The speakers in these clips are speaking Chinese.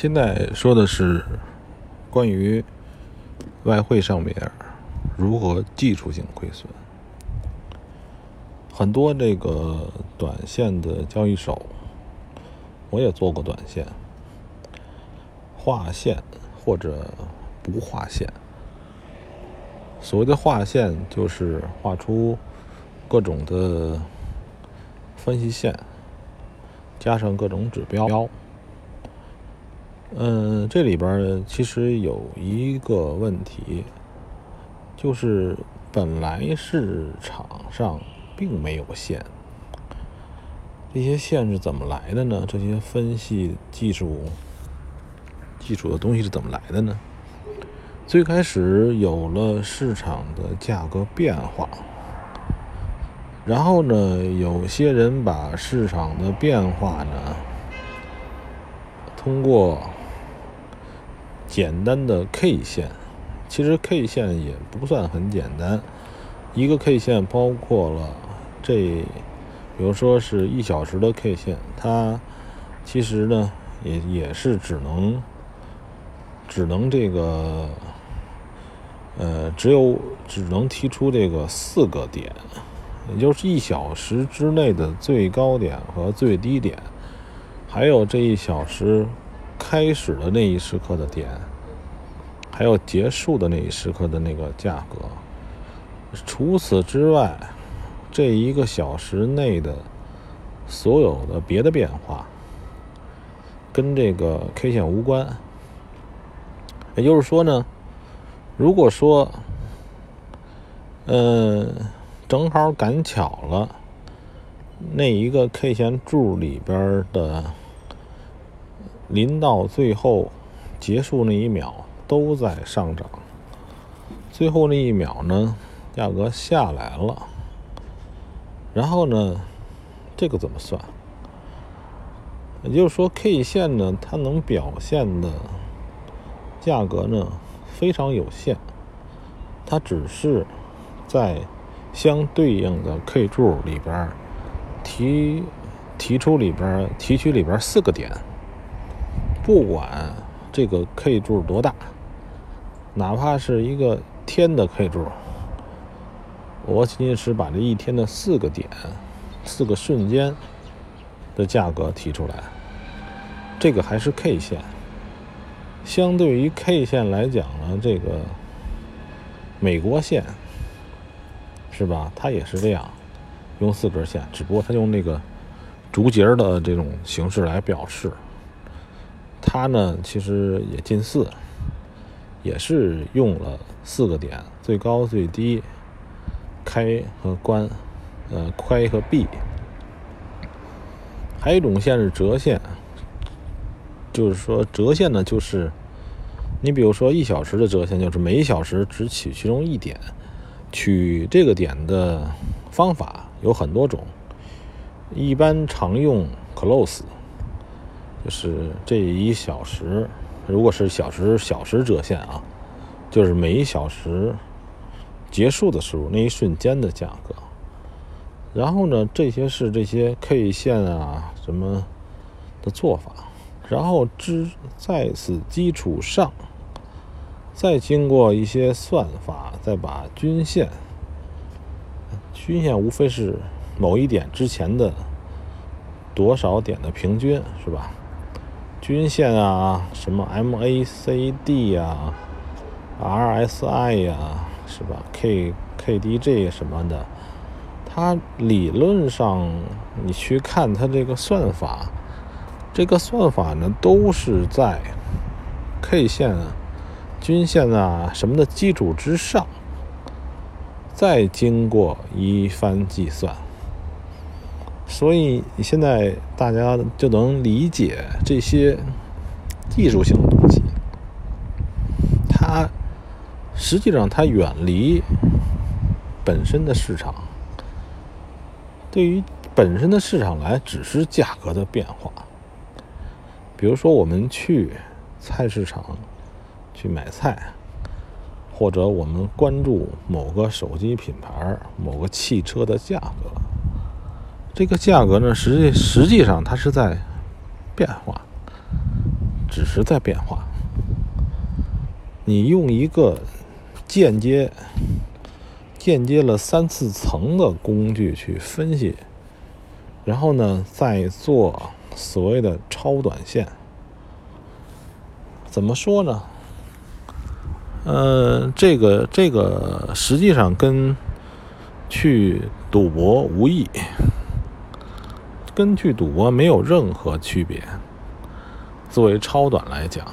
现在说的是关于外汇上面如何技术性亏损。很多这个短线的交易手，我也做过短线，画线或者不画线。所谓的画线，就是画出各种的分析线，加上各种指标。嗯，这里边其实有一个问题，就是本来市场上并没有线，这些线是怎么来的呢？这些分析技术、技术的东西是怎么来的呢？最开始有了市场的价格变化，然后呢，有些人把市场的变化呢，通过简单的 K 线，其实 K 线也不算很简单，一个 K 线包括了这，比如说是一小时的 K 线，它其实呢也也是只能只能这个。呃，只有只能提出这个四个点，也就是一小时之内的最高点和最低点，还有这一小时开始的那一时刻的点，还有结束的那一时刻的那个价格。除此之外，这一个小时内的所有的别的变化，跟这个 K 线无关。也就是说呢。如果说，嗯，正好赶巧了，那一个 K 线柱里边的临到最后结束那一秒都在上涨，最后那一秒呢，价格下来了，然后呢，这个怎么算？也就是说，K 线呢，它能表现的价格呢？非常有限，它只是在相对应的 K 柱里边提提出里边提取里边四个点，不管这个 K 柱多大，哪怕是一个天的 K 柱，我仅仅是把这一天的四个点、四个瞬间的价格提出来，这个还是 K 线。相对于 K 线来讲呢，这个美国线是吧？它也是这样，用四根线，只不过它用那个竹节的这种形式来表示。它呢，其实也近似，也是用了四个点，最高、最低、开和关，呃，开和闭。还有一种线是折线。就是说，折线呢，就是你比如说一小时的折线，就是每小时只取其中一点，取这个点的方法有很多种。一般常用 close，就是这一小时，如果是小时小时折线啊，就是每一小时结束的时候那一瞬间的价格。然后呢，这些是这些 K 线啊什么的做法。然后之在此基础上，再经过一些算法，再把均线，均线无非是某一点之前的多少点的平均，是吧？均线啊，什么 MACD 呀、RSI 呀，是吧？K KDJ 什么的，它理论上你去看它这个算法。这个算法呢，都是在 K 线、均线啊什么的基础之上，再经过一番计算，所以你现在大家就能理解这些技术性的东西，它实际上它远离本身的市场，对于本身的市场来，只是价格的变化。比如说，我们去菜市场去买菜，或者我们关注某个手机品牌、某个汽车的价格，这个价格呢，实际实际上它是在变化。只是在变化。你用一个间接、间接了三四层的工具去分析，然后呢，再做所谓的超短线。怎么说呢？呃，这个这个实际上跟去赌博无异，跟去赌博没有任何区别。作为超短来讲，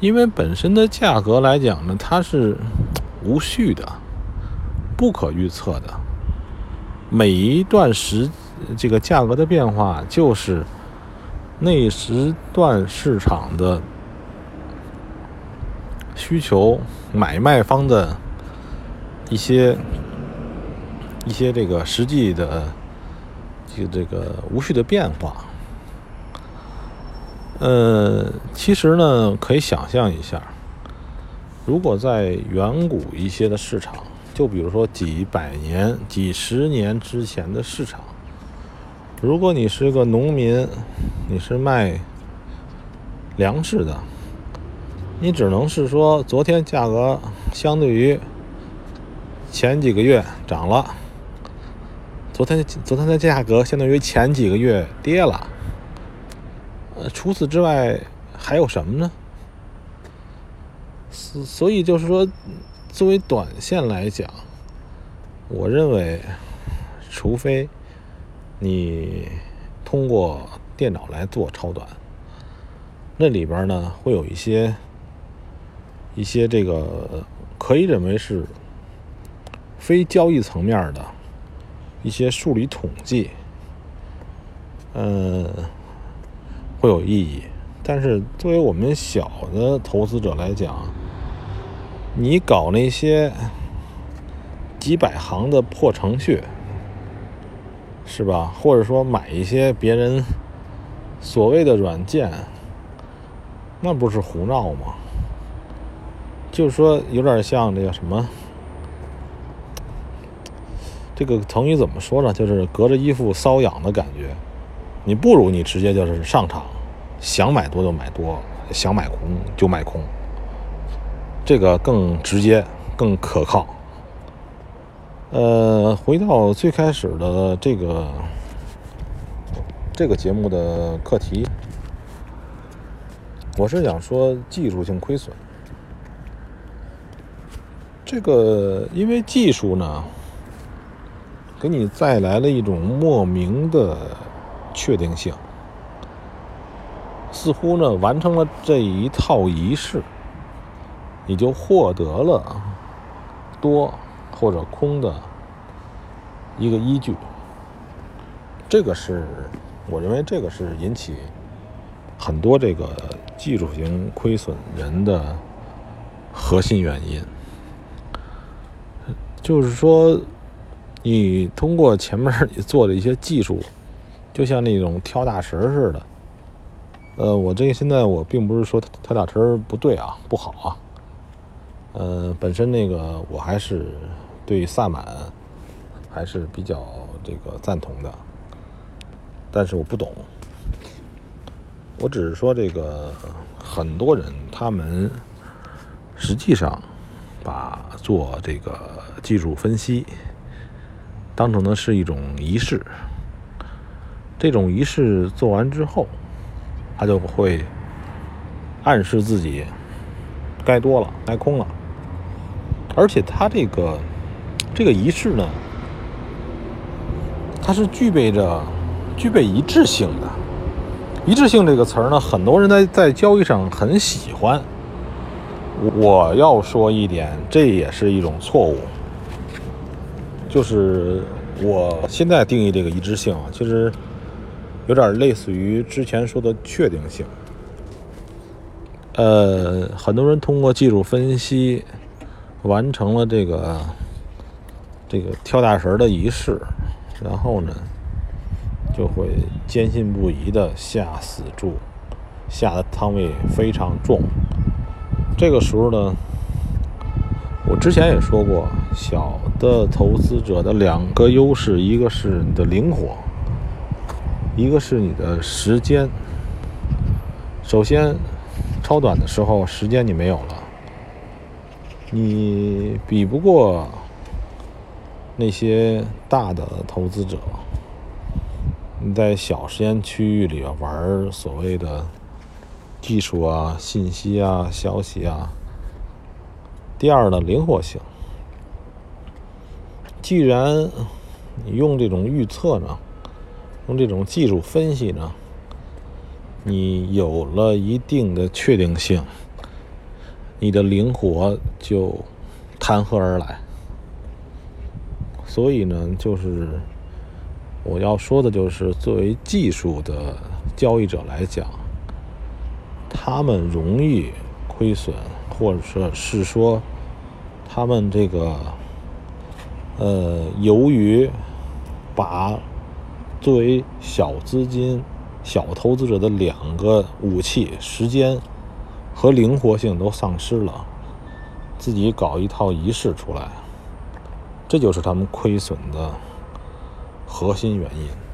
因为本身的价格来讲呢，它是无序的、不可预测的，每一段时这个价格的变化就是那时段市场的。需求买卖方的一些一些这个实际的就这个无序的变化，呃，其实呢，可以想象一下，如果在远古一些的市场，就比如说几百年、几十年之前的市场，如果你是个农民，你是卖粮食的。你只能是说，昨天价格相对于前几个月涨了，昨天昨天的价格相对于前几个月跌了。呃，除此之外还有什么呢？所所以就是说，作为短线来讲，我认为，除非你通过电脑来做超短，那里边呢会有一些。一些这个可以认为是非交易层面的一些数理统计，嗯，会有意义。但是作为我们小的投资者来讲，你搞那些几百行的破程序，是吧？或者说买一些别人所谓的软件，那不是胡闹吗？就是说，有点像这个什么，这个成语怎么说呢？就是隔着衣服瘙痒的感觉。你不如你直接就是上场，想买多就买多，想买空就买空，这个更直接、更可靠。呃，回到最开始的这个这个节目的课题，我是想说技术性亏损。这个，因为技术呢，给你带来了一种莫名的确定性，似乎呢完成了这一套仪式，你就获得了多或者空的一个依据。这个是我认为这个是引起很多这个技术型亏损人的核心原因。就是说，你通过前面你做的一些技术，就像那种跳大神似的。呃，我这个现在我并不是说跳大神不对啊，不好啊。呃，本身那个我还是对萨满还是比较这个赞同的，但是我不懂。我只是说这个很多人他们实际上。把做这个技术分析当成的是一种仪式，这种仪式做完之后，他就会暗示自己该多了，该空了。而且他这个这个仪式呢，它是具备着具备一致性的。一致性这个词儿呢，很多人在在交易上很喜欢。我要说一点，这也是一种错误，就是我现在定义这个一致性啊，其实有点类似于之前说的确定性。呃，很多人通过技术分析完成了这个这个跳大神的仪式，然后呢，就会坚信不疑的下死注，下的仓位非常重。这个时候呢，我之前也说过，小的投资者的两个优势，一个是你的灵活，一个是你的时间。首先，超短的时候时间你没有了，你比不过那些大的投资者。你在小时间区域里玩所谓的技术啊、信息啊、消息啊。第二呢，灵活性。既然你用这种预测呢，用这种技术分析呢，你有了一定的确定性，你的灵活就谈何而来？所以呢，就是我要说的，就是作为技术的交易者来讲，他们容易亏损，或者说是说他们这个呃，由于把作为小资金、小投资者的两个武器——时间和灵活性都丧失了，自己搞一套仪式出来，这就是他们亏损的核心原因。